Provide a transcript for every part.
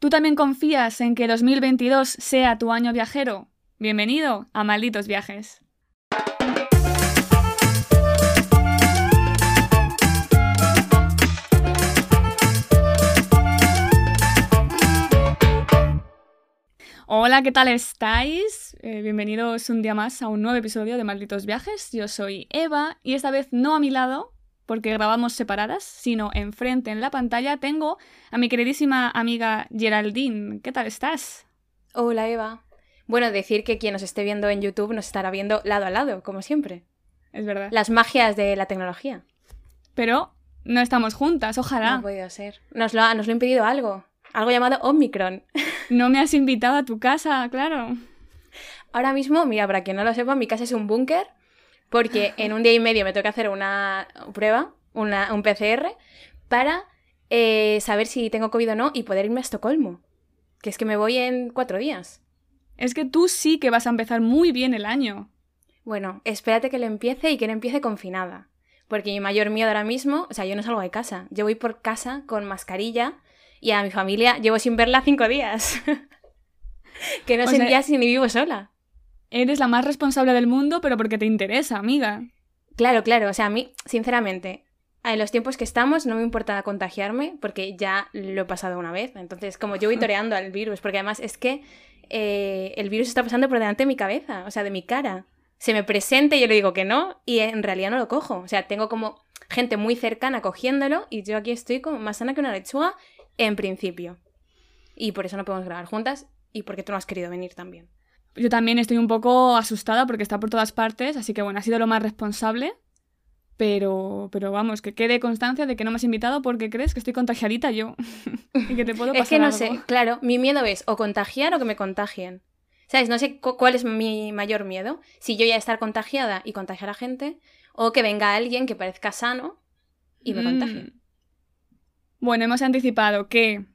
¿Tú también confías en que 2022 sea tu año viajero? Bienvenido a Malditos Viajes. Hola, ¿qué tal estáis? Eh, bienvenidos un día más a un nuevo episodio de Malditos Viajes. Yo soy Eva y esta vez no a mi lado, porque grabamos separadas, sino enfrente en la pantalla tengo a mi queridísima amiga Geraldine. ¿Qué tal estás? Hola Eva. Bueno, decir que quien nos esté viendo en YouTube nos estará viendo lado a lado, como siempre. Es verdad. Las magias de la tecnología. Pero no estamos juntas, ojalá. No ha podido ser. Nos lo ha, nos lo ha impedido algo. Algo llamado Omicron. No me has invitado a tu casa, claro. Ahora mismo, mira, para quien no lo sepa, mi casa es un búnker porque en un día y medio me tengo que hacer una prueba, una, un PCR, para eh, saber si tengo COVID o no y poder irme a Estocolmo. Que es que me voy en cuatro días. Es que tú sí que vas a empezar muy bien el año. Bueno, espérate que lo empiece y que no empiece confinada. Porque mi mayor miedo ahora mismo, o sea, yo no salgo de casa. Yo voy por casa con mascarilla y a mi familia llevo sin verla cinco días. que no sé sea, si ni vivo sola. Eres la más responsable del mundo, pero porque te interesa, amiga. Claro, claro. O sea, a mí, sinceramente, en los tiempos que estamos no me importa contagiarme porque ya lo he pasado una vez. Entonces, como yo voy toreando al virus, porque además es que eh, el virus está pasando por delante de mi cabeza, o sea, de mi cara. Se me presenta y yo le digo que no y en realidad no lo cojo. O sea, tengo como gente muy cercana cogiéndolo y yo aquí estoy como más sana que una lechuga en principio. Y por eso no podemos grabar juntas y porque tú no has querido venir también. Yo también estoy un poco asustada porque está por todas partes, así que bueno, ha sido lo más responsable. Pero, pero vamos, que quede constancia de que no me has invitado porque crees que estoy contagiadita yo. y que te puedo pasar Es que no sé, claro, mi miedo es o contagiar o que me contagien. ¿Sabes? No sé cuál es mi mayor miedo. Si yo ya estar contagiada y contagiar a gente, o que venga alguien que parezca sano y me contagie. Mm. Bueno, hemos anticipado que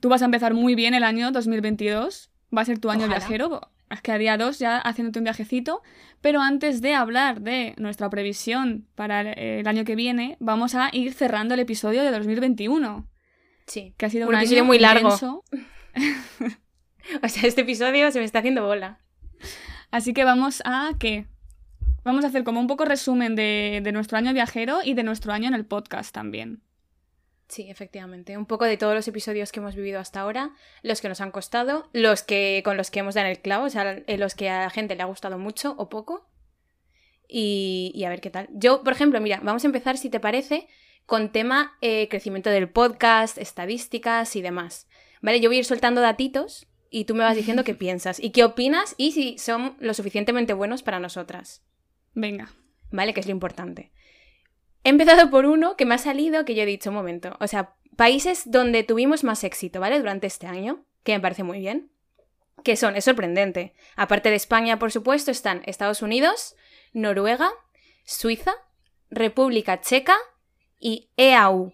tú vas a empezar muy bien el año 2022. Va a ser tu año viajero es que día dos ya haciéndote un viajecito, pero antes de hablar de nuestra previsión para el año que viene, vamos a ir cerrando el episodio de 2021. Sí. Que ha sido un, episodio muy largo. o sea, este episodio se me está haciendo bola. Así que vamos a qué? Vamos a hacer como un poco resumen de, de nuestro año viajero y de nuestro año en el podcast también. Sí, efectivamente. Un poco de todos los episodios que hemos vivido hasta ahora, los que nos han costado, los que con los que hemos dado el clavo, o sea, los que a la gente le ha gustado mucho o poco. Y, a ver qué tal. Yo, por ejemplo, mira, vamos a empezar, si te parece, con tema eh, crecimiento del podcast, estadísticas y demás. Vale, yo voy a ir soltando datitos y tú me vas diciendo qué piensas y qué opinas y si son lo suficientemente buenos para nosotras. Venga. Vale, que es lo importante. He empezado por uno que me ha salido que yo he dicho un momento. O sea, países donde tuvimos más éxito, ¿vale? Durante este año, que me parece muy bien. Que son, es sorprendente. Aparte de España, por supuesto, están Estados Unidos, Noruega, Suiza, República Checa y EAU.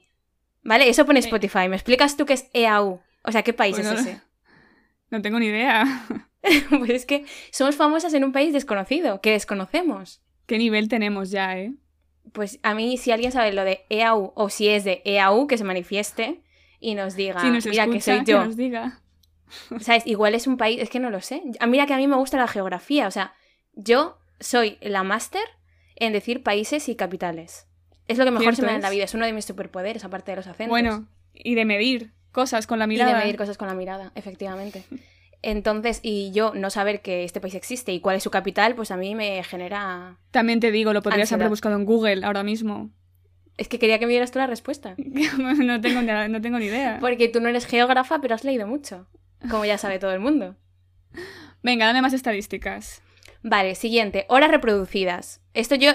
¿Vale? Eso pone Spotify. ¿Me explicas tú qué es EAU? O sea, ¿qué país es ese? No tengo ni idea. pues es que somos famosas en un país desconocido, que desconocemos. ¿Qué nivel tenemos ya, eh? Pues a mí si alguien sabe lo de EAU o si es de EAU, que se manifieste y nos diga, mira que soy yo. nos diga. ¿Sabes? Igual es un país, es que no lo sé. Mira que a mí me gusta la geografía, o sea, yo soy la máster en decir países y capitales. Es lo que mejor se me da en la vida, es uno de mis superpoderes, aparte de los acentos. Bueno, y de medir cosas con la mirada. Y de medir cosas con la mirada, efectivamente. Entonces, y yo no saber que este país existe y cuál es su capital, pues a mí me genera. También te digo, lo podrías haber buscado en Google ahora mismo. Es que quería que me dieras tú la respuesta. no, tengo, no tengo ni idea. Porque tú no eres geógrafa, pero has leído mucho. Como ya sabe todo el mundo. Venga, dame más estadísticas. Vale, siguiente. Horas reproducidas. Esto yo.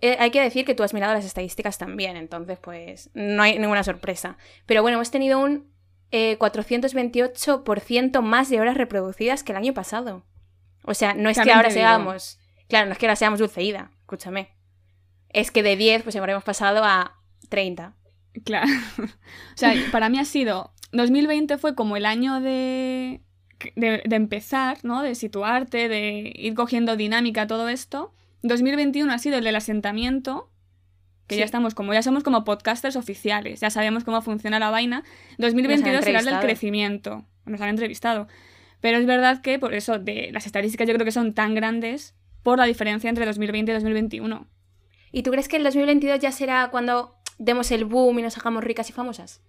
Eh, hay que decir que tú has mirado las estadísticas también, entonces, pues. No hay ninguna sorpresa. Pero bueno, hemos tenido un 428% eh, más de horas reproducidas que el año pasado. O sea, no es que ahora seamos. Claro, no es que ahora seamos dulceída, escúchame. Es que de 10, pues habremos pasado a 30. Claro. o sea, para mí ha sido. 2020 fue como el año de, de, de, empezar, ¿no? De situarte, de ir cogiendo dinámica, todo esto. 2021 ha sido el del asentamiento. Que Sí. ya estamos como, ya somos como podcasters oficiales, ya sabemos cómo funciona la vaina. 2022 será el del crecimiento, nos han entrevistado. Pero es verdad que por eso de las estadísticas yo creo que son tan grandes por la diferencia entre 2020 y 2021. ¿Y tú crees que el 2022 ya será cuando demos el boom y nos hagamos ricas y famosas?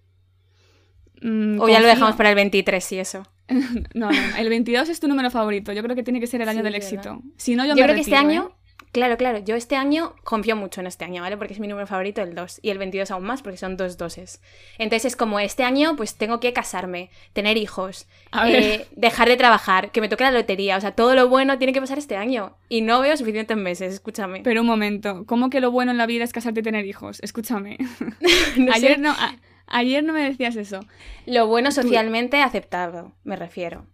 Mm, O ya lo dejamos para el 23 y eso. No, no, el 22 es tu número favorito. Yo creo que tiene que ser el año Sí, del éxito. Si no, yo, Yo, me creo que este retiro, ¿eh? Claro, claro, yo este año confío mucho en este año, ¿vale? Porque es mi número favorito el 2 y el 22 aún más porque son dos doses. Entonces es como este año pues tengo que casarme, tener hijos, eh, dejar de trabajar, que me toque la lotería, o sea, todo lo bueno tiene que pasar este año y no veo suficientes meses, escúchame. Pero un momento, ¿cómo que lo bueno en la vida es casarte y tener hijos? Escúchame. No sé, ayer, no, a- ayer no me decías eso. Lo bueno socialmente aceptado, me refiero.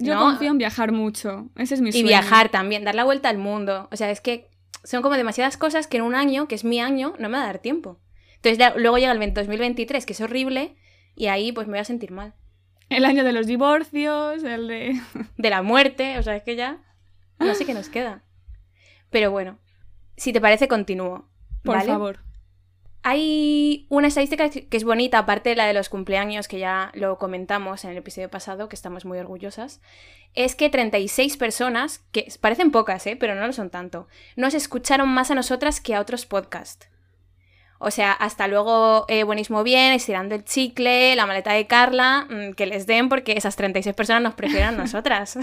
Yo No. confío en viajar mucho. Ese es mi Y sueño. viajar también, dar la vuelta al mundo. O sea, es que son como demasiadas cosas que en un año, que es mi año, no me va a dar tiempo. Entonces ya- luego llega el 2023, que es horrible, y ahí pues me voy a sentir mal. El año de los divorcios, el de... De la muerte, o sea, es que ya no sé qué nos queda. Pero bueno, si te parece, continúo. Por favor. Hay una estadística que es bonita, aparte de la de los cumpleaños, que ya lo comentamos en el episodio pasado, que estamos muy orgullosas, es que 36 personas, que parecen pocas, ¿eh? pero no lo son tanto, nos escucharon más a nosotras que a otros podcasts. O sea, hasta luego eh, Buenísimo Bien, Estirando el Chicle, La Maleta de Carla, mm, que les den porque esas 36 personas nos prefieren a nosotras.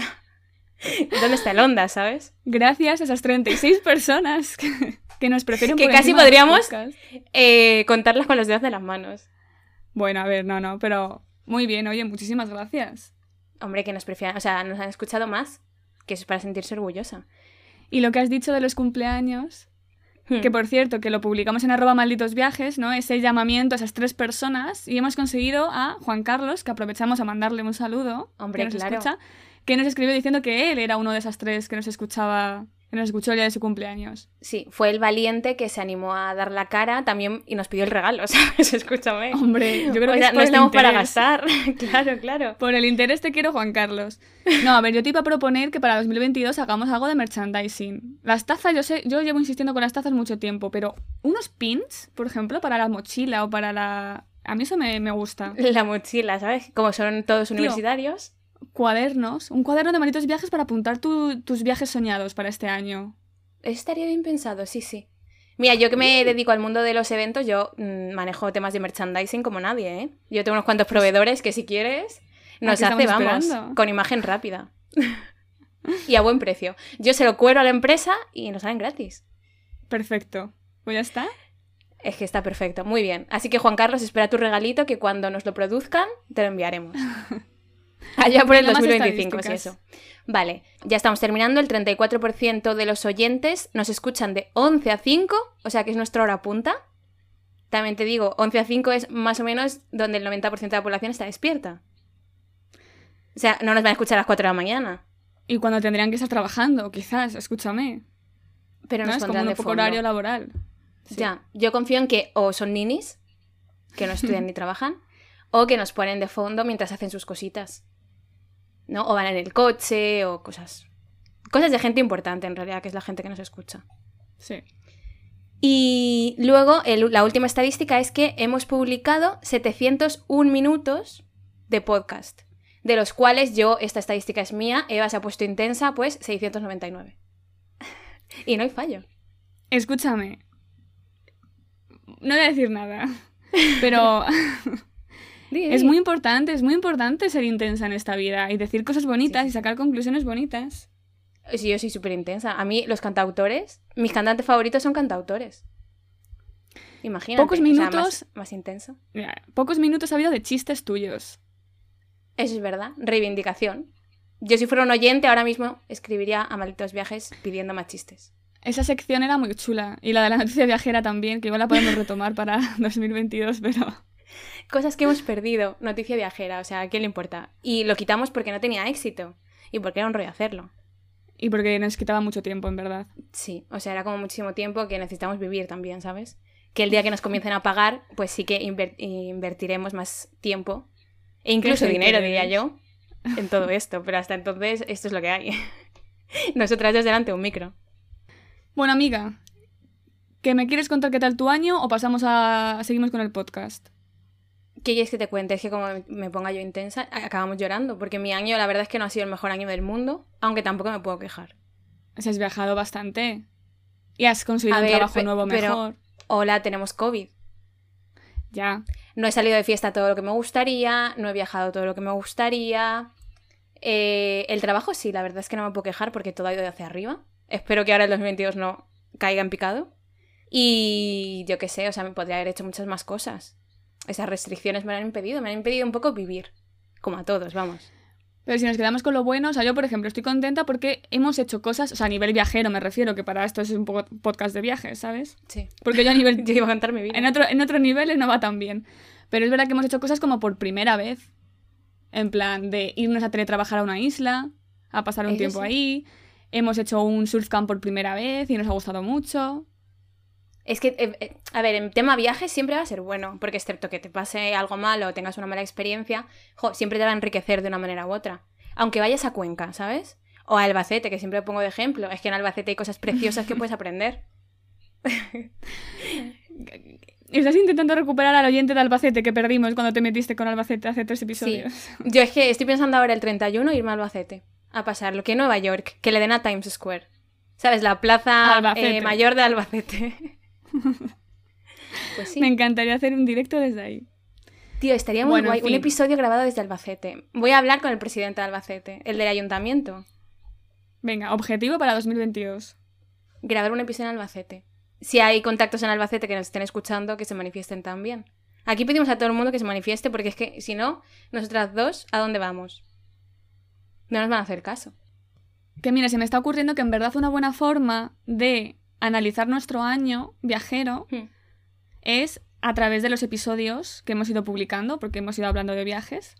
¿Dónde está el onda, sabes? Gracias a esas 36 personas que, nos prefieren Que por casi podríamos-. Eh, contarlas con los dedos de las manos. Bueno, a ver, no, no, pero muy bien, oye, muchísimas gracias. Hombre, que nos prefieran, o sea, nos han escuchado más, que eso es para sentirse orgullosa. Y lo que has dicho de los cumpleaños, Hmm. que por cierto, que lo publicamos en arroba malditos viajes, ¿no? Ese llamamiento a esas tres personas y hemos conseguido a Juan Carlos, que aprovechamos a mandarle un saludo, Hombre, que nos claro. escucha, que nos escribió diciendo que él era uno de esas tres que nos escuchaba, que nos escuchó el día de su cumpleaños. Sí, fue el valiente que se animó a dar la cara también y nos pidió el regalo, ¿sabes? Escúchame. Hombre, yo creo O que sea, es no el estamos para gastar. claro, claro. Por el interés te quiero, Juan Carlos. No, a ver, yo te iba a proponer que para 2022 hagamos algo de merchandising. Las tazas, yo sé, yo llevo insistiendo con las tazas mucho tiempo, pero unos pins, por ejemplo, para la mochila o para la... A mí eso me, me gusta. La mochila, ¿sabes? Como son todos Tío. universitarios. Cuadernos, un cuaderno de malditos viajes para apuntar tu- tus viajes soñados para este año. Estaría bien pensado, sí, sí. Mira, yo que me dedico al mundo de los eventos, yo mm, manejo temas de merchandising como nadie, ¿eh? Yo tengo unos cuantos proveedores que si quieres nos hace, vamos, esperando? con imagen rápida. y a buen precio. Yo se lo cuero a la empresa y nos salen gratis. Perfecto. Pues ya está. Es que está perfecto, muy bien. Así que Juan Carlos, espera tu regalito que cuando nos lo produzcan te lo enviaremos. Allá por el Venga, más 2025, sí, eso. Vale, ya estamos terminando. El 34% de los oyentes nos escuchan de 11 a 5, o sea que es nuestra hora punta. También te digo, 11 a 5 es más o menos donde el 90% de la población está despierta. O sea, no nos van a escuchar a las 4 de la mañana, Y cuando tendrían que estar trabajando, quizás, escúchame. pero ¿no? nos Es como un de poco horario laboral. Sí. Ya, yo confío en que o son ninis, que no estudian ni trabajan, o que nos ponen de fondo mientras hacen sus cositas. ¿No? O van en el coche o cosas. Cosas de gente importante en realidad, que es la gente que nos escucha. Sí. Y luego, el- la última estadística es que hemos publicado 701 minutos de podcast, de los cuales yo, esta estadística es mía, Eva se ha puesto intensa, pues 699. y no hay fallo. Escúchame. No voy a decir nada. Pero Di, es muy importante, es muy importante ser intensa en esta vida y decir cosas bonitas Sí, y sacar conclusiones bonitas. Sí, yo soy súper intensa. A mí, los cantautores, mis cantantes favoritos son cantautores. Imagínate. Pocos o sea, minutos. más, más intenso. Mira, pocos minutos ha habido de chistes tuyos. Eso es verdad. Reivindicación. Yo, si fuera un oyente, ahora mismo escribiría a malditos viajes pidiendo más chistes. Esa sección era muy chula. Y la de la noticia viajera también, que igual la podemos retomar para 2022, pero... Cosas que hemos perdido. Noticia viajera, o sea, ¿a quién le importa? Y lo quitamos porque no tenía éxito. Y porque era un rollo hacerlo. Y porque nos quitaba mucho tiempo, en verdad. Sí, o sea, era como muchísimo tiempo que necesitamos vivir también, ¿sabes? Que el día que nos comiencen a pagar, pues sí que inver- invertiremos más tiempo. E incluso dinero, diría yo, en todo esto. Pero hasta entonces, esto es lo que hay. Nosotras dos delante de un micro. Bueno, amiga, ¿Que me quieres contar qué tal tu año o pasamos a. seguimos con el podcast? ¿Qué quieres que te cuente? Es que como me ponga yo intensa, acabamos llorando, porque mi año la verdad es que no ha sido el mejor año del mundo, aunque tampoco me puedo quejar. has viajado bastante. Y has conseguido un trabajo nuevo mejor. hola, tenemos COVID. Ya. No he salido de fiesta todo lo que me gustaría, no he viajado todo lo que me gustaría. Eh, el trabajo sí, la verdad es que no me puedo quejar porque todo ha ido hacia arriba. Espero que ahora el 2022 no caiga en picado. Y yo qué sé, o sea, me podría haber hecho muchas más cosas. Esas restricciones me han impedido, me han impedido un poco vivir. Como a todos, vamos. Pero si nos quedamos con lo bueno, o sea, yo por ejemplo estoy contenta porque hemos hecho cosas, o sea, a nivel viajero me refiero, que para esto es un poco podcast de viajes, ¿sabes? Sí. Porque yo a nivel... yo iba a cantar mi vida. En otro, en otro nivel no va tan bien. Pero es verdad que hemos hecho cosas como por primera vez. En plan, de irnos a teletrabajar a una isla, a pasar un tiempo ahí. Hemos hecho un surf camp por primera vez y nos ha gustado mucho. Es que, eh, eh, a ver, en tema viajes siempre va a ser bueno, porque excepto que te pase algo malo o tengas una mala experiencia, siempre te va a enriquecer de una manera u otra. Aunque vayas a Cuenca, ¿sabes? O a Albacete, que siempre pongo de ejemplo. Es que en Albacete hay cosas preciosas que puedes aprender. Estás intentando recuperar al oyente de Albacete que perdimos cuando te metiste con Albacete hace tres episodios. Yo es que estoy pensando ahora el 31 irme a Albacete a pasar lo que Nueva York, que le den a Times Square. ¿Sabes? La plaza eh, mayor de Albacete. pues sí. Me encantaría hacer un directo desde ahí. Tío, estaría muy guay. Un episodio grabado desde Albacete. Voy a hablar con el presidente de Albacete, el del ayuntamiento. Venga, objetivo para 2022. Grabar un episodio en Albacete si hay contactos en Albacete que nos estén escuchando, que se manifiesten también. Aquí pedimos a todo el mundo que se manifieste porque es que si no, nosotras dos, ¿a dónde vamos? No nos van a hacer caso. Que mira, se me está ocurriendo que en verdad una buena forma de analizar nuestro año viajero hmm. es a través de los episodios que hemos ido publicando, porque hemos ido hablando de viajes.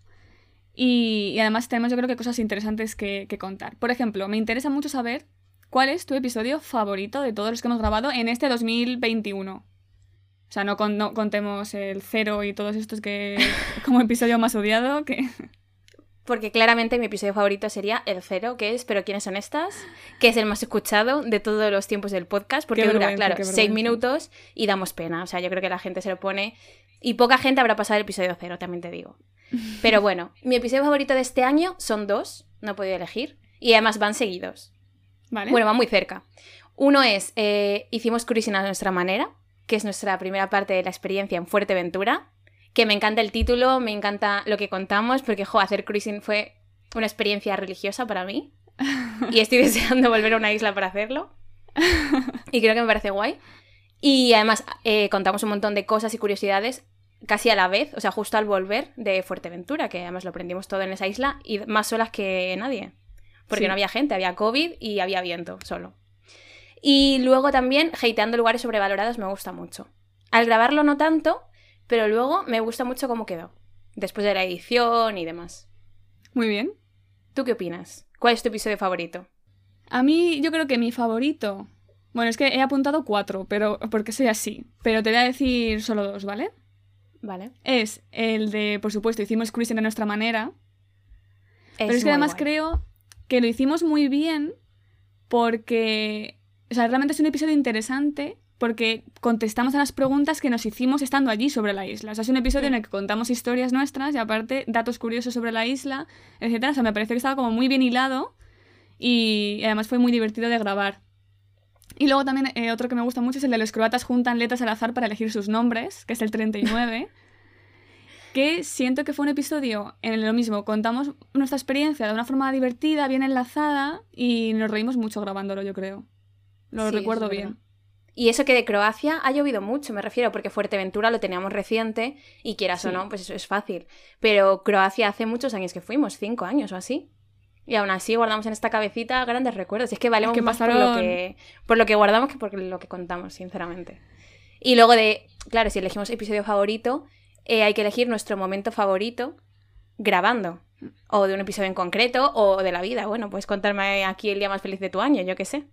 Y, además tenemos yo creo que cosas interesantes que contar. Por ejemplo, me interesa mucho saber ¿Cuál es tu episodio favorito de todos los que hemos grabado en este 2021? O sea, no, contemos el cero y todos estos que como episodio más odiado que... Porque claramente mi episodio favorito sería el cero, que es Pero ¿quiénes son estas? Que es el más escuchado de todos los tiempos del podcast, porque dura, claro, seis minutos y damos pena. O sea, yo creo que la gente se lo pone... Y poca gente habrá pasado el episodio cero, también te digo. Pero bueno, mi episodio favorito de este año son dos, no he podido elegir. Y además van seguidos. Bueno, va muy cerca. Uno es, eh, hicimos cruising a nuestra manera, que es nuestra primera parte de la experiencia en Fuerteventura, que me encanta el título, me encanta lo que contamos, porque, jo, hacer cruising fue una experiencia religiosa para mí. Y estoy deseando volver a una isla para hacerlo. Y creo que me parece guay. Y además eh, contamos un montón de cosas y curiosidades casi a la vez, o sea, justo al volver de Fuerteventura, que además lo aprendimos todo en esa isla y más solas que nadie porque no había gente, había COVID y había viento solo. Y luego también, hateando lugares sobrevalorados me gusta mucho. Al grabarlo no tanto, pero luego me gusta mucho cómo quedó, después de la edición y demás. Muy bien. ¿Tú qué opinas? ¿Cuál es tu episodio favorito? A mí, yo creo que mi favorito. Bueno, es que he apuntado cuatro, pero porque soy así. Pero te voy a decir solo dos, ¿vale? Vale. Es el de, por supuesto, hicimos cruising de nuestra manera. pero es que además creo que lo hicimos muy bien porque, o sea, realmente es un episodio interesante porque contestamos a las preguntas que nos hicimos estando allí sobre la isla. O sea, es un episodio en el que contamos historias nuestras y aparte datos curiosos sobre la isla, etc. O sea, me parece que estaba como muy bien hilado y además fue muy divertido de grabar. Y luego también eh, otro que me gusta mucho es el de los croatas juntan letras al azar para elegir sus nombres, que es el 39. que siento que fue un episodio en lo mismo, contamos nuestra experiencia de una forma divertida, bien enlazada y nos reímos mucho grabándolo, yo creo. Lo recuerdo bien. Y eso que de Croacia ha llovido mucho, me refiero, porque Fuerteventura lo teníamos reciente y quieras o no, pues eso es fácil. Pero Croacia hace muchos años que fuimos, cinco años o así. Y aún así guardamos en esta cabecita grandes recuerdos. Es que valemos más por, lo que, por lo que guardamos que por lo que contamos, sinceramente. Y luego de, claro, si elegimos episodio favorito, eh, hay que elegir nuestro momento favorito grabando. O de un episodio en concreto, o de la vida. Bueno, puedes contarme aquí el día más feliz de tu año, yo qué sé.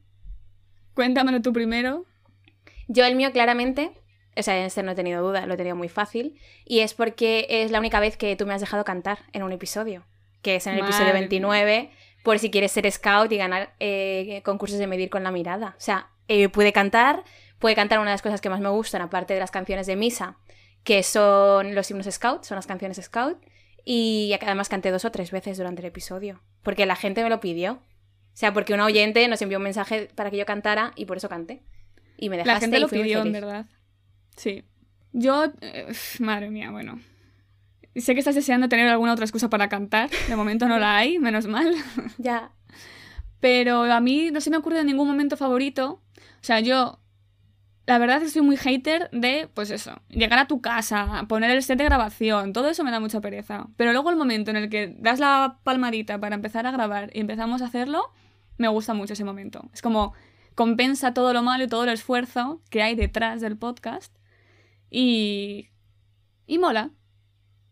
Cuéntamelo tú primero. Yo el mío claramente, o sea, en este no he tenido duda, lo he tenido muy fácil. Y es porque es la única vez que tú me has dejado cantar en un episodio. Que es en el episodio 29, por si quieres ser scout y ganar eh, concursos de medir con la mirada. O sea, eh, pude cantar puede cantar una de las cosas que más me gustan, aparte de las canciones de misa, que son los himnos Scout, son las canciones Scout, y además canté dos o tres veces durante el episodio, porque la gente me lo pidió. O sea, porque una oyente nos envió un mensaje para que yo cantara y por eso canté. Y me dejaste La gente y lo pidió, en verdad. Sí. Yo, eh, madre mía, bueno. Sé que estás deseando tener alguna otra excusa para cantar. De momento no la hay, menos mal. Ya. Pero a mí no se me ocurre ningún momento favorito. O sea, yo. La verdad es que soy muy hater de, pues eso, llegar a tu casa, poner el set de grabación, todo eso me da mucha pereza. Pero luego el momento en el que das la palmadita para empezar a grabar y empezamos a hacerlo, me gusta mucho ese momento. Es como compensa todo lo malo y todo el esfuerzo que hay detrás del podcast y. y mola.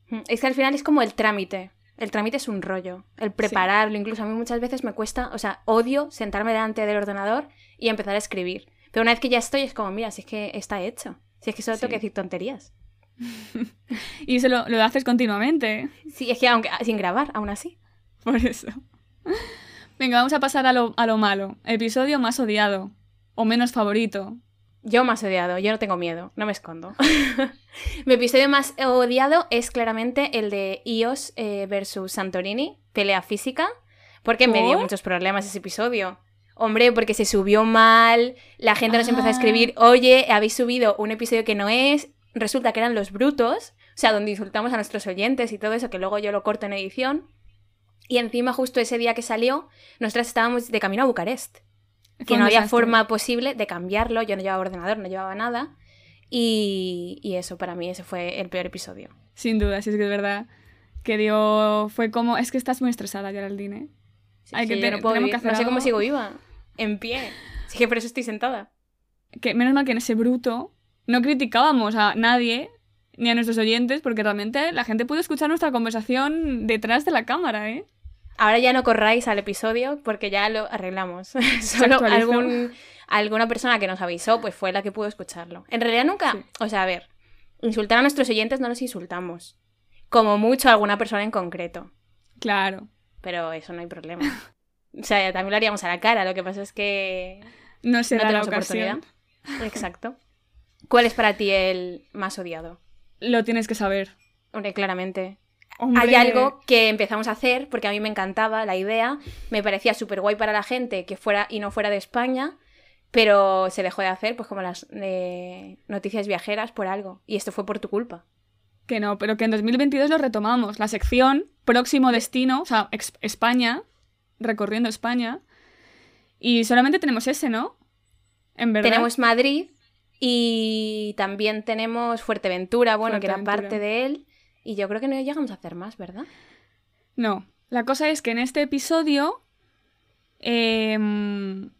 Mm, Es que al final es como el trámite. El trámite es un rollo. El prepararlo, incluso a mí muchas veces me cuesta, o sea, odio sentarme delante del ordenador y empezar a escribir. Pero una vez que ya estoy, es como, mira, si es que está hecho. Si es que solo tengo Sí. que decir tonterías. Y eso lo, lo haces continuamente. ¿eh? Sí, es que aunque sin grabar, aún así. Por eso. Venga, vamos a pasar a lo, a lo malo. Episodio más odiado. O menos favorito. Yo más odiado, yo no tengo miedo, no me escondo. Mi episodio más odiado es claramente el de Ios eh, versus Santorini, pelea física, porque me dio muchos problemas ese episodio. Hombre, porque se subió mal, la gente nos empezó a Ah. escribir, oye, habéis subido un episodio que no es, resulta que eran los brutos, o sea, donde insultamos a nuestros oyentes y todo eso, que luego yo lo corto en edición. Y encima, justo ese día que salió, nosotras estábamos de camino a Bucarest que no había desastre. forma posible de cambiarlo. Yo no llevaba ordenador, no llevaba nada. Y, y eso, para mí, ese fue el peor episodio. Sin duda, si es que es verdad. Que dio. Fue como. Es que estás muy estresada, Geraldine. ¿eh? Sí, Hay sí, que yo no, puedo tenemos vivir- que hacer no sé cómo sigo viva. En pie. Sí que por eso estoy sentada. Que menos mal que en ese bruto no criticábamos a nadie ni a nuestros oyentes, porque realmente la gente pudo escuchar nuestra conversación detrás de la cámara, ¿eh? Ahora ya no corráis al episodio porque ya lo arreglamos. Solo algún, alguna persona que nos avisó pues fue la que pudo escucharlo. En realidad nunca, Sí. o sea, a ver, insultar a nuestros oyentes no los insultamos. Como mucho a alguna persona en concreto. Claro. Pero eso no hay problema. O sea, también lo haríamos a la cara. Lo que pasa es que No será no la ocasión. oportunidad. Exacto. ¿Cuál es para ti el más odiado? Lo tienes que saber. Hombre, claramente. Hombre, Hay algo que empezamos a hacer porque a mí me encantaba la idea, me parecía súper guay para la gente que fuera y no fuera de España, pero se dejó de hacer, pues como las eh, noticias viajeras por algo. Y esto fue por tu culpa. Que no, pero que en 2022 lo retomamos. La sección Próximo Destino, o sea, España, recorriendo España. Y solamente tenemos ese, ¿no? En verdad. Tenemos Madrid y también tenemos Fuerteventura, bueno, que era parte de él. Y yo creo que no llegamos a hacer más, ¿verdad? No. La cosa es que en este episodio. em,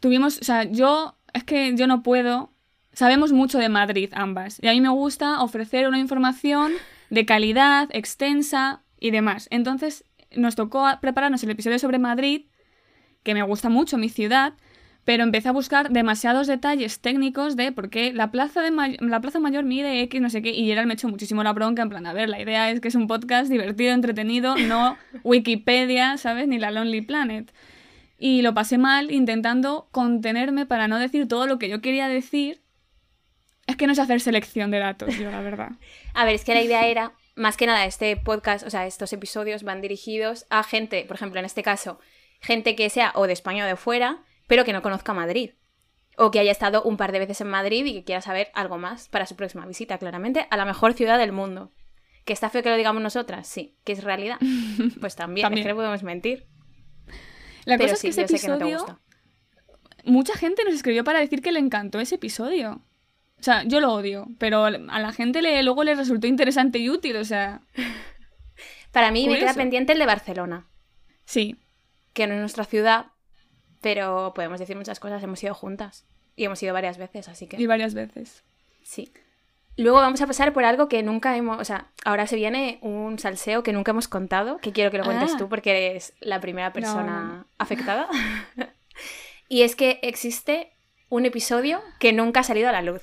tuvimos. O sea, yo. Es que yo no puedo. Sabemos mucho de Madrid, ambas. Y a mí me gusta ofrecer una información de calidad, extensa y demás. Entonces, nos tocó prepararnos el episodio sobre Madrid, que me gusta mucho, mi ciudad, pero empecé a buscar demasiados detalles técnicos de por qué la plaza, de May- la plaza mayor mide X, no sé qué, y Gerald me echó muchísimo la bronca, en plan, a ver, la idea es que es un podcast divertido, entretenido, no Wikipedia, ¿sabes? Ni la Lonely Planet. Y lo pasé mal intentando contenerme para no decir todo lo que yo quería decir. Es que no sé hacer selección de datos, yo, la verdad. A ver, es que la idea era, más que nada, este podcast, o sea, estos episodios van dirigidos a gente, por ejemplo, en este caso, gente que sea o de España o de fuera, pero que no conozca Madrid. O que haya estado un par de veces en Madrid y que quiera saber algo más para su próxima visita, claramente, a la mejor ciudad del mundo. ¿Que está feo que lo digamos nosotras? Sí. ¿Que es realidad? Pues también, También. es que no podemos mentir. La pero cosa sí, es que ese sé que no te episodio, gusta. mucha gente nos escribió para decir que le encantó ese episodio. O sea, yo lo odio, pero a la gente le, luego le resultó interesante y útil, o sea, Para mí me queda pendiente el de Barcelona, sí. que no es nuestra ciudad, pero podemos decir muchas cosas, hemos ido juntas. Y hemos ido varias veces, así que... Y varias veces. Sí. Luego vamos a pasar por algo que nunca hemos, o sea, ahora se viene un salseo que nunca hemos contado, que quiero que lo cuentes Ah. tú porque eres la primera persona No, afectada. y es que existe un episodio que nunca ha salido a la luz.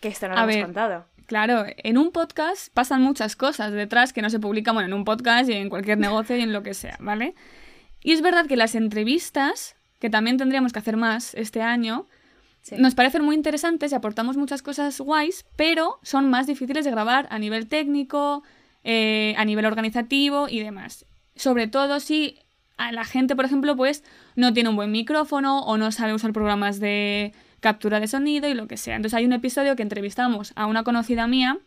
Que esto no lo A hemos ver. contado. Claro, en un podcast pasan muchas cosas detrás que no se publican, bueno, en un podcast y en cualquier negocio y en lo que sea, ¿vale? Y es verdad que las entrevistas, que también tendríamos que hacer más este año, Nos parecen muy interesantes y aportamos muchas cosas guays, pero son más difíciles de grabar a nivel técnico, eh, a nivel organizativo y demás. Sobre todo si a la gente, por ejemplo, pues no tiene un buen micrófono o no sabe usar programas de captura de sonido y lo que sea. Entonces hay un episodio que entrevistamos a una conocida mía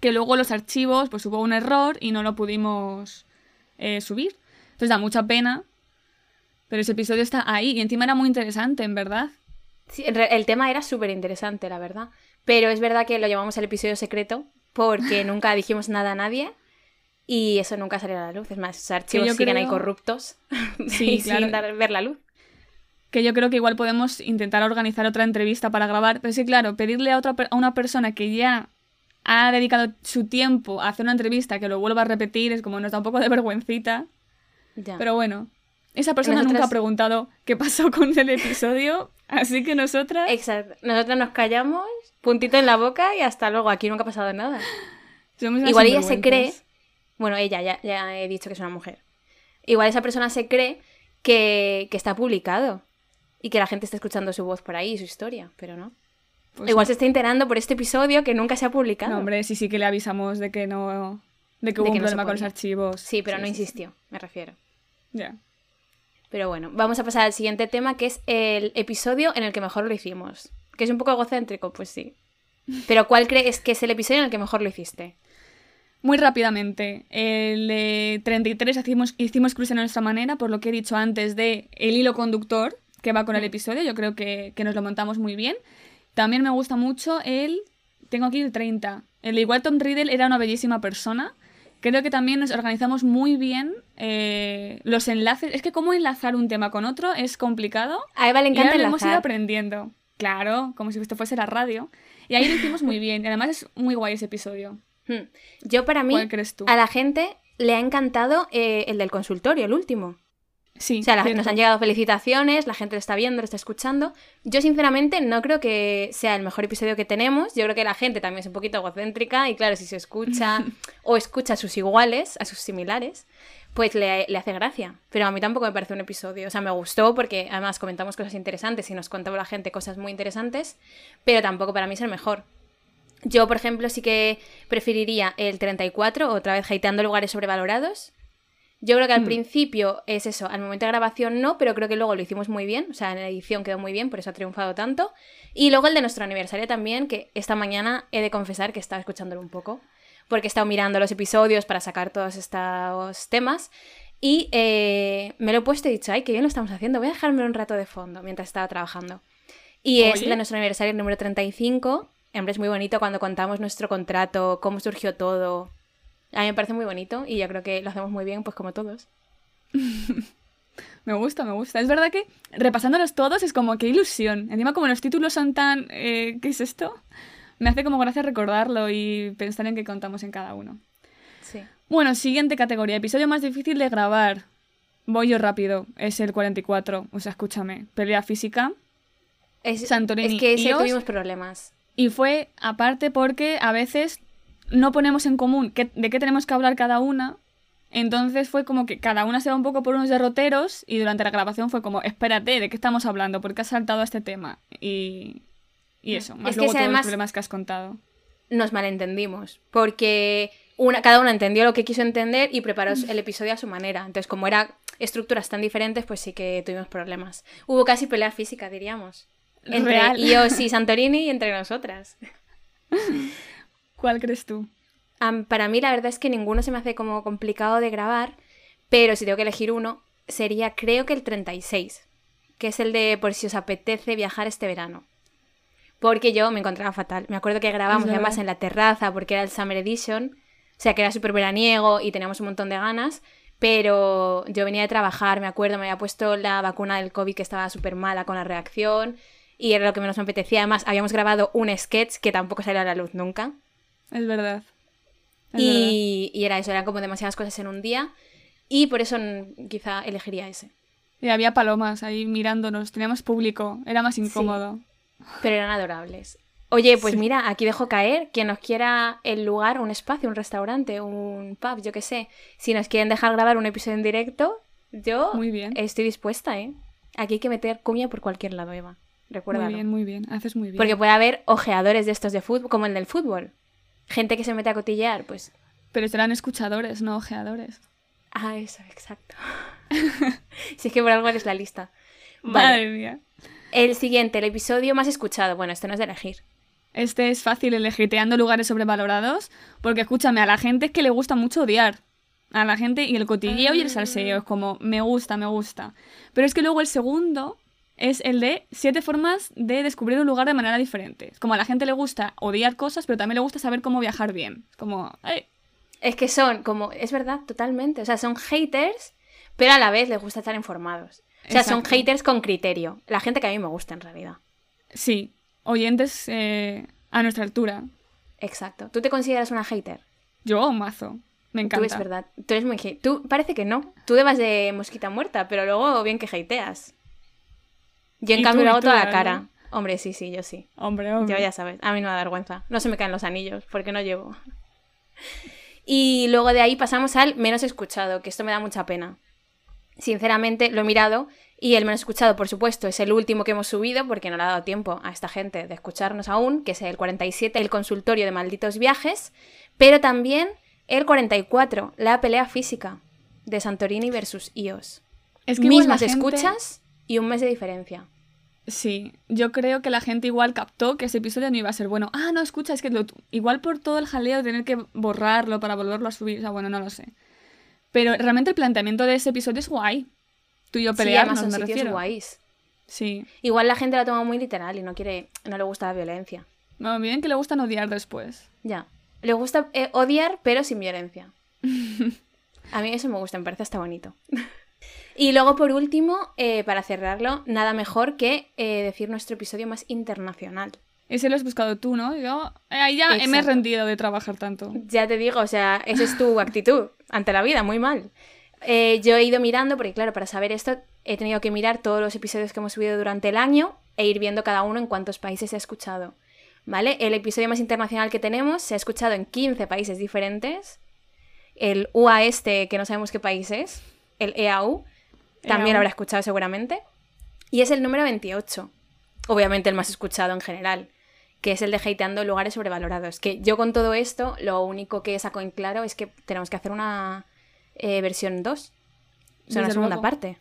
que luego los archivos pues hubo un error y no lo pudimos eh, subir. Entonces da mucha pena, pero ese episodio está ahí y encima era muy interesante, en verdad. Sí, el tema era súper interesante, la verdad. Pero es verdad que lo llamamos el episodio secreto porque nunca dijimos nada a nadie y eso nunca salió a la luz. Es más, esos archivos siguen ahí corruptos sí, sin dar, ver la luz. Que yo creo que igual podemos intentar organizar otra entrevista para grabar. Pero sí, claro, pedirle a, otra, a una persona que ya ha dedicado su tiempo a hacer una entrevista que lo vuelva a repetir es como nos da un poco de vergüencita. Pero bueno, esa persona nunca ha preguntado qué pasó con el episodio, así que nosotras... Exacto, nosotras nos callamos, puntito en la boca y hasta luego, aquí nunca ha pasado nada. Igual ella se cree, bueno, ella, ya, ya, he dicho que es una mujer, igual esa persona se cree que, que está publicado y que la gente está escuchando su voz por ahí, su historia, pero no. Pues igual se está enterando por este episodio que nunca se ha publicado. No, hombre, sí, sí que le avisamos de que no... De que hubo un problema con los archivos. Sí, pero no insistió, me refiero. Ya. Pero bueno, vamos a pasar al siguiente tema, que es el episodio en el que mejor lo hicimos. Que es un poco egocéntrico, pues sí. Pero ¿cuál crees que es el episodio en el que mejor lo hiciste? Muy rápidamente, el 33 hicimos, hicimos cruce a nuestra manera, por lo que he dicho antes de el hilo conductor que va con el mm. episodio, yo creo que, que nos lo montamos muy bien. También me gusta mucho el... Tengo aquí el 30. El de igual Tom Riddle era una bellísima persona Creo que también nos organizamos muy bien eh, los enlaces. Es que cómo enlazar un tema con otro es complicado. A Eva le encanta y lo hemos ido aprendiendo. Claro, como si esto fuese la radio. Y ahí lo hicimos muy bien. Y además es muy guay ese episodio. Hmm. Yo para mí, a la gente le ha encantado eh, el del consultorio, el último. Sí. O sea, nos han llegado felicitaciones, la gente lo está viendo, lo está escuchando. Yo, sinceramente, no creo que sea el mejor episodio que tenemos. Yo creo que la gente también es un poquito egocéntrica y, claro, si se escucha o escucha a sus iguales, a sus similares, pues le, hace gracia. Pero a mí tampoco me parece un episodio. O sea, me gustó porque además comentamos cosas interesantes y nos contaba la gente cosas muy interesantes, pero tampoco para mí es el mejor. Yo, por ejemplo, sí que preferiría el 34, otra vez hateando lugares sobrevalorados yo creo que al hmm. principio es eso, al momento de grabación no, pero creo que luego lo hicimos muy bien, o sea, en la edición quedó muy bien, por eso ha triunfado tanto. Y luego el de nuestro aniversario también, que esta mañana he de confesar que estaba escuchándolo un poco, porque he estado mirando los episodios para sacar todos estos temas. Y eh, me lo he puesto y he dicho, ay, qué bien lo estamos haciendo, voy a dejarme un rato de fondo mientras estaba trabajando. Y es el de nuestro aniversario número 35. Hombre, es muy bonito cuando contamos nuestro contrato, cómo surgió todo, a mí me parece muy bonito y yo creo que lo hacemos muy bien, pues como todos. me gusta, me gusta. Es verdad que repasándolos todos es como qué ilusión. Encima como los títulos son tan... Eh, ¿Qué es esto? Me hace como gracia recordarlo y pensar en qué contamos en cada uno. Sí. Bueno, siguiente categoría. Episodio más difícil de grabar. Voy yo rápido. Es el 44. O sea, escúchame. Pelea física. Es, Santorini es que ese tuvimos problemas. Y fue aparte porque a veces no ponemos en común de qué tenemos que hablar cada una. Entonces fue como que cada una se va un poco por unos derroteros y durante la grabación fue como, espérate, ¿de qué estamos hablando? ¿Por qué has saltado a este tema? Y, y eso, más luego todos los problemas que has contado. Nos malentendimos, porque una, cada una entendió lo que quiso entender y preparó el episodio a su manera. Entonces, como eran estructuras tan diferentes, pues sí que tuvimos problemas. Hubo casi pelea física, diríamos. Entre Real. Ios y Santorini y entre nosotras. ¿Cuál crees tú? para mí la verdad es que ninguno se me hace como complicado de grabar, pero si tengo que elegir uno, sería creo que el 36, que es el de por si os apetece viajar este verano. Porque yo me encontraba fatal. Me acuerdo que grabamos además en la terraza porque era el Summer Edition, o sea que era súper veraniego y teníamos un montón de ganas, pero yo venía de trabajar, me acuerdo, me había puesto la vacuna del COVID que estaba súper mala con la reacción y era lo que menos me apetecía. Además, habíamos grabado un sketch que tampoco salió a la luz nunca. Es verdad. y, era eso, eran como demasiadas cosas en un día. Y por eso quizá elegiría ese. Y había palomas ahí mirándonos, teníamos público, era más incómodo. pero eran adorables. Oye, pues mira, aquí dejo caer quien nos quiera el lugar, un espacio, un restaurante, un pub, yo qué sé. Si nos quieren dejar grabar un episodio en directo, yo Muy bien. estoy dispuesta, ¿eh? Aquí hay que meter cuña por cualquier lado, Eva. Recuérdalo. Muy bien, muy bien. Haces muy bien. Porque puede haber ojeadores de estos de fútbol, como el del fútbol. Gente que se mete a cotillear, pues. Pero serán escuchadores, no ojeadores. Ah, eso, exacto. si es que por algo eres la lista. Madre mía. El siguiente, el episodio más escuchado. Bueno, este no es de elegir. Este es fácil elegiteando lugares sobrevalorados, porque escúchame, a la gente es que le gusta mucho odiar. A la gente y el cotilleo y el salseo, es como, me gusta, me gusta. Pero es que luego el segundo es el de siete formas de descubrir un lugar de manera diferente. Como a la gente le gusta odiar cosas, pero también le gusta saber cómo viajar bien. Es como, ¡ay! Es que son como, es verdad, totalmente. O sea, son haters, pero a la vez les gusta estar informados. O sea, son haters con criterio. La gente que a mí me gusta en realidad. Sí, oyentes eh, a nuestra altura. Exacto. ¿Tú te consideras una hater? Yo, mazo. Me Tú encanta. es verdad. Tú eres muy hate. Tú parece que no. Tú debas de mosquita muerta, pero luego bien que hateas. Yo en Y cambio tú, lo y hago tú, toda la ¿no? cara. Hombre, sí, sí, yo sí. Hombre, Yo hombre. ya sabes, a mí no me da vergüenza. No se me caen los anillos porque no llevo. Y luego de ahí pasamos al menos escuchado, que esto me da mucha pena. Sinceramente, lo he mirado y el menos escuchado, por supuesto, es el último que hemos subido porque no le ha dado tiempo a esta gente de escucharnos aún, que es el 47, el consultorio de malditos viajes, pero también el 44, la pelea física de Santorini versus Ios. Es que Mismas la gente- escuchas y un mes de diferencia. Sí, yo creo que la gente igual captó que ese episodio no iba a ser bueno. Ah, no, escucha, es que lo- igual por todo el jaleo tener que borrarlo para volverlo a subir, o sea, bueno, no lo sé. Pero realmente el planteamiento de ese episodio es guay. Tú y yo Sí, además son me refiero. guays. Sí. Igual la gente la toma muy literal y no quiere, no le gusta la violencia. Bueno, bien que le gustan odiar después. Ya. Le gusta eh, odiar, pero sin violencia. A mí eso me gusta, me parece hasta bonito. y luego, por último, eh, para cerrarlo, nada mejor que eh, decir nuestro episodio más internacional. Ese lo has buscado tú, ¿no? Yo eh, ahí ya me he rendido de trabajar tanto. Ya te digo, o sea, esa es tu actitud ante la vida, muy mal. Eh, yo he ido mirando, porque claro, para saber esto he tenido que mirar todos los episodios que hemos subido durante el año e ir viendo cada uno en cuántos países se ha escuchado. ¿Vale? El episodio más internacional que tenemos se ha escuchado en 15 países diferentes. El UA este, que no sabemos qué país es, el EAU, también EAU. habrá escuchado seguramente. Y es el número 28. Obviamente el más escuchado en general, que es el de hateando lugares sobrevalorados. Que yo con todo esto, lo único que saco en claro es que tenemos que hacer una eh, versión 2. O sea, una segunda luego. parte.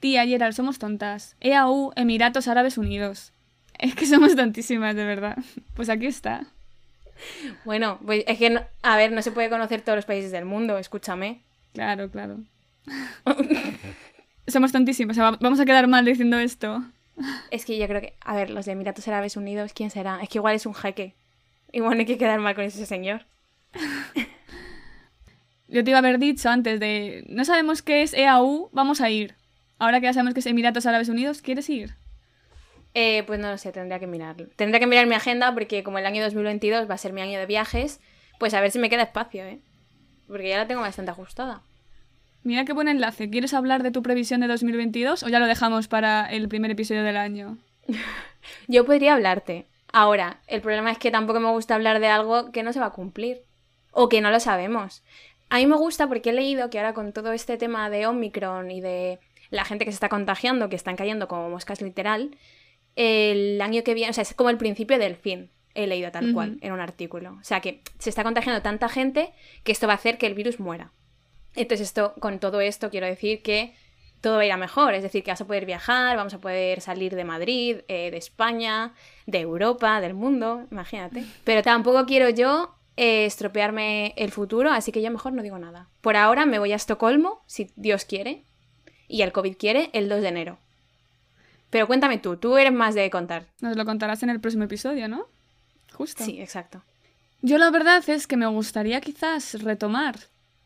Tía, Gerald, somos tontas. EAU, Emiratos Árabes Unidos. Es que somos tontísimas, de verdad. Pues aquí está. Bueno, pues es que, no- a ver, no se puede conocer todos los países del mundo, escúchame. Claro, claro. somos tontísimas. o sea, va- vamos a quedar mal diciendo esto. Es que yo creo que, a ver, los de Emiratos Árabes Unidos, ¿quién será? Es que igual es un jeque. Igual no hay que quedar mal con ese señor. Yo te iba a haber dicho antes de... No sabemos qué es EAU, vamos a ir. Ahora que ya sabemos que es Emiratos Árabes Unidos, ¿quieres ir? Eh, pues no lo sé, tendría que mirarlo. Tendría que mirar mi agenda porque como el año 2022 va a ser mi año de viajes, pues a ver si me queda espacio, ¿eh? Porque ya la tengo bastante ajustada. Mira qué buen enlace. ¿Quieres hablar de tu previsión de 2022 o ya lo dejamos para el primer episodio del año? Yo podría hablarte. Ahora, el problema es que tampoco me gusta hablar de algo que no se va a cumplir. O que no lo sabemos. A mí me gusta porque he leído que ahora con todo este tema de Omicron y de la gente que se está contagiando, que están cayendo como moscas literal, el año que viene, o sea, es como el principio del fin. He leído tal cual en un artículo. O sea, que se está contagiando tanta gente que esto va a hacer que el virus muera. Entonces, esto, con todo esto, quiero decir que todo va a ir a mejor. Es decir, que vas a poder viajar, vamos a poder salir de Madrid, eh, de España, de Europa, del mundo, imagínate. Pero tampoco quiero yo eh, estropearme el futuro, así que yo mejor no digo nada. Por ahora me voy a Estocolmo, si Dios quiere, y el COVID quiere, el 2 de enero. Pero cuéntame tú, tú eres más de contar. Nos lo contarás en el próximo episodio, ¿no? Justo. Sí, exacto. Yo la verdad es que me gustaría quizás retomar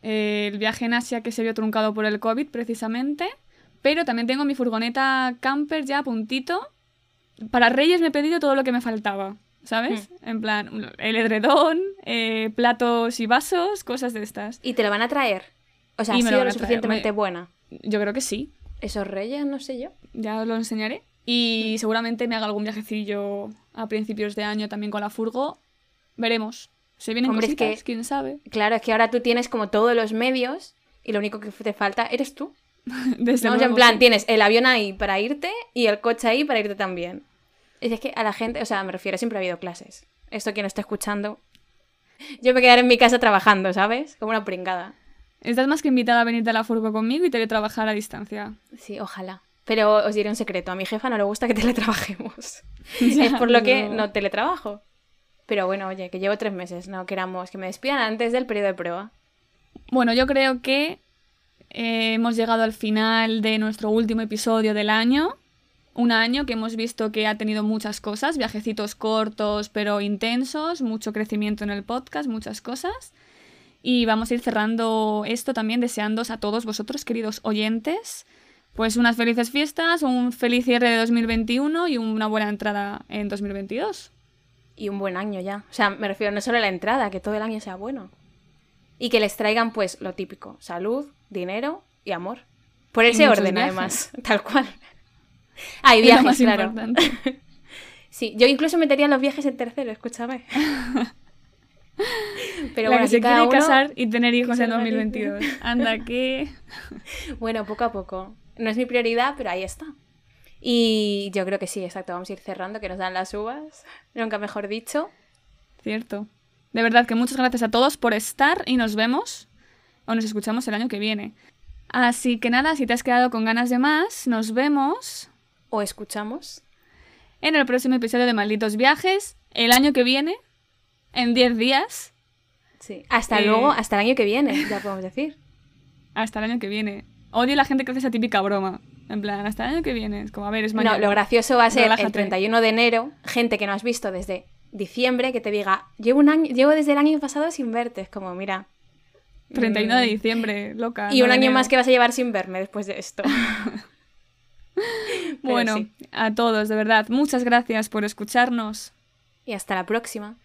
eh, el viaje en Asia que se vio truncado por el COVID precisamente, pero también tengo mi furgoneta camper ya a puntito. Para Reyes me he pedido todo lo que me faltaba, ¿sabes? En plan, el edredón, eh, platos y vasos, cosas de estas. ¿Y te lo van a traer? O sea, ¿ha sido lo lo suficientemente me- buena? Yo creo que sí, Esos reyes, no sé yo. ya os lo enseñaré. Y seguramente me haga algún viajecillo a principios de año también con la furgo. Veremos. Se vienen Hombre, es cositas, que- quién sabe. Claro, es que ahora tú tienes como todos los medios y lo único que te falta eres tú. Desde No, o sea, en luego, plan, sí. tienes el avión ahí para irte y el coche ahí para irte también. Es que a la gente, o sea, me refiero, siempre ha habido clases. Esto quien no está escuchando. Yo me quedaré en mi casa trabajando, ¿sabes? Como una pringada. Estás más que invitada a venirte a la furgo conmigo y teletrabajar a distancia. Sí, ojalá. Pero os diré un secreto, a mi jefa no le gusta que teletrabajemos. es por lo que no teletrabajo. Pero bueno, oye, que llevo tres meses, no queramos que me despidan antes del periodo de prueba. Bueno, yo creo que eh, hemos llegado al final de nuestro último episodio del año. Un año que hemos visto que ha tenido muchas cosas, viajecitos cortos pero intensos, mucho crecimiento en el podcast, muchas cosas. Y vamos a ir cerrando esto también deseándos a todos vosotros, queridos oyentes, pues unas felices fiestas, un feliz cierre de 2021 y una buena entrada en 2022. Y un buen año ya. O sea, me refiero no solo a la entrada, que todo el año sea bueno. Y que les traigan pues lo típico, salud, dinero y amor. Por ese orden, además, tal cual. Hay viajes, claro. sí, yo incluso metería los viajes en tercero, escúchame. Pero bueno, que se quiere casar y tener hijos en 2022. Anda, que... bueno, poco a poco. No es mi prioridad, pero ahí está. Y yo creo que sí, exacto. Vamos a ir cerrando, que nos dan las uvas. Nunca mejor dicho. Cierto. De verdad que muchas gracias a todos por estar y nos vemos o nos escuchamos el año que viene. Así que nada, si te has quedado con ganas de más, nos vemos o escuchamos en el próximo episodio de Malditos Viajes el año que viene, en 10 días. Sí, hasta eh, luego, hasta el año que viene, ya podemos decir. Hasta el año que viene. Odio la gente que hace esa típica broma. En plan, hasta el año que viene. Es como, a ver, es mañana. No, lo gracioso va a ser el 31 de enero, gente que no has visto desde diciembre, que te diga, llevo, un año, llevo desde el año pasado sin verte. Es como, mira. 31 de mm, diciembre, loca. Y un año más que vas a llevar sin verme después de esto. bueno, a todos, de verdad, muchas gracias por escucharnos. Y hasta la próxima.